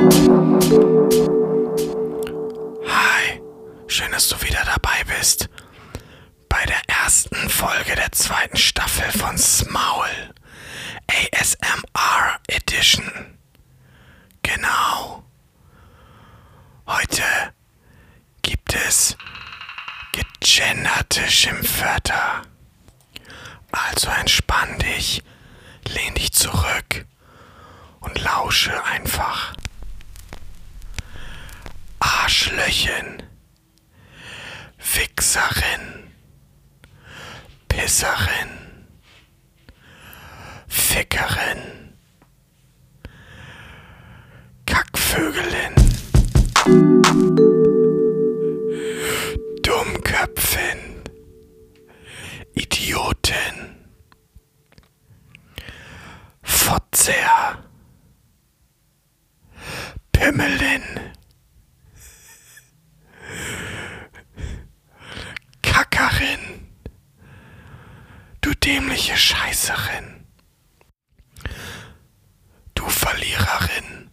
Hi, schön, dass du wieder dabei bist. Bei der ersten Folge der zweiten Staffel von Smaul. ASMR Edition. Genau. Heute gibt es gegenderte Schimpfwörter. Also entspann dich, lehn dich zurück und lausche einfach. Arschlöchen, Wichserin, Pisserin, Fickerin, Kackvögelin, Dummköpfin, Idiotin, Fotzer, Pimmelin, Kackerin, du dämliche Scheißerin, du Verliererin,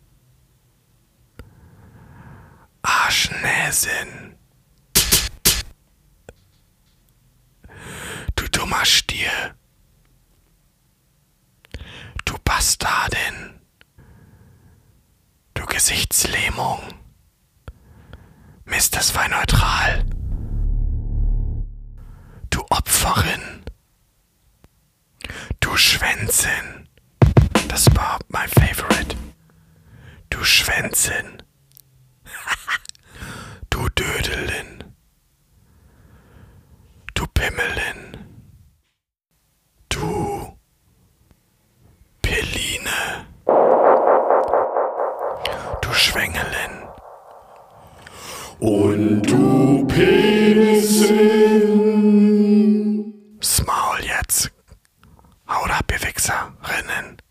Arschnäsin, du dummer Stier, du Bastardin, du Gesichtslähmung, Mist, das war neutral. Du Opferin. Schwänzin. Das war mein Favorite. Du Schwänzin. du Dödelin. Du Pimmelin. Du Peline. Du Schwängelin. Und du Penisin. Smaul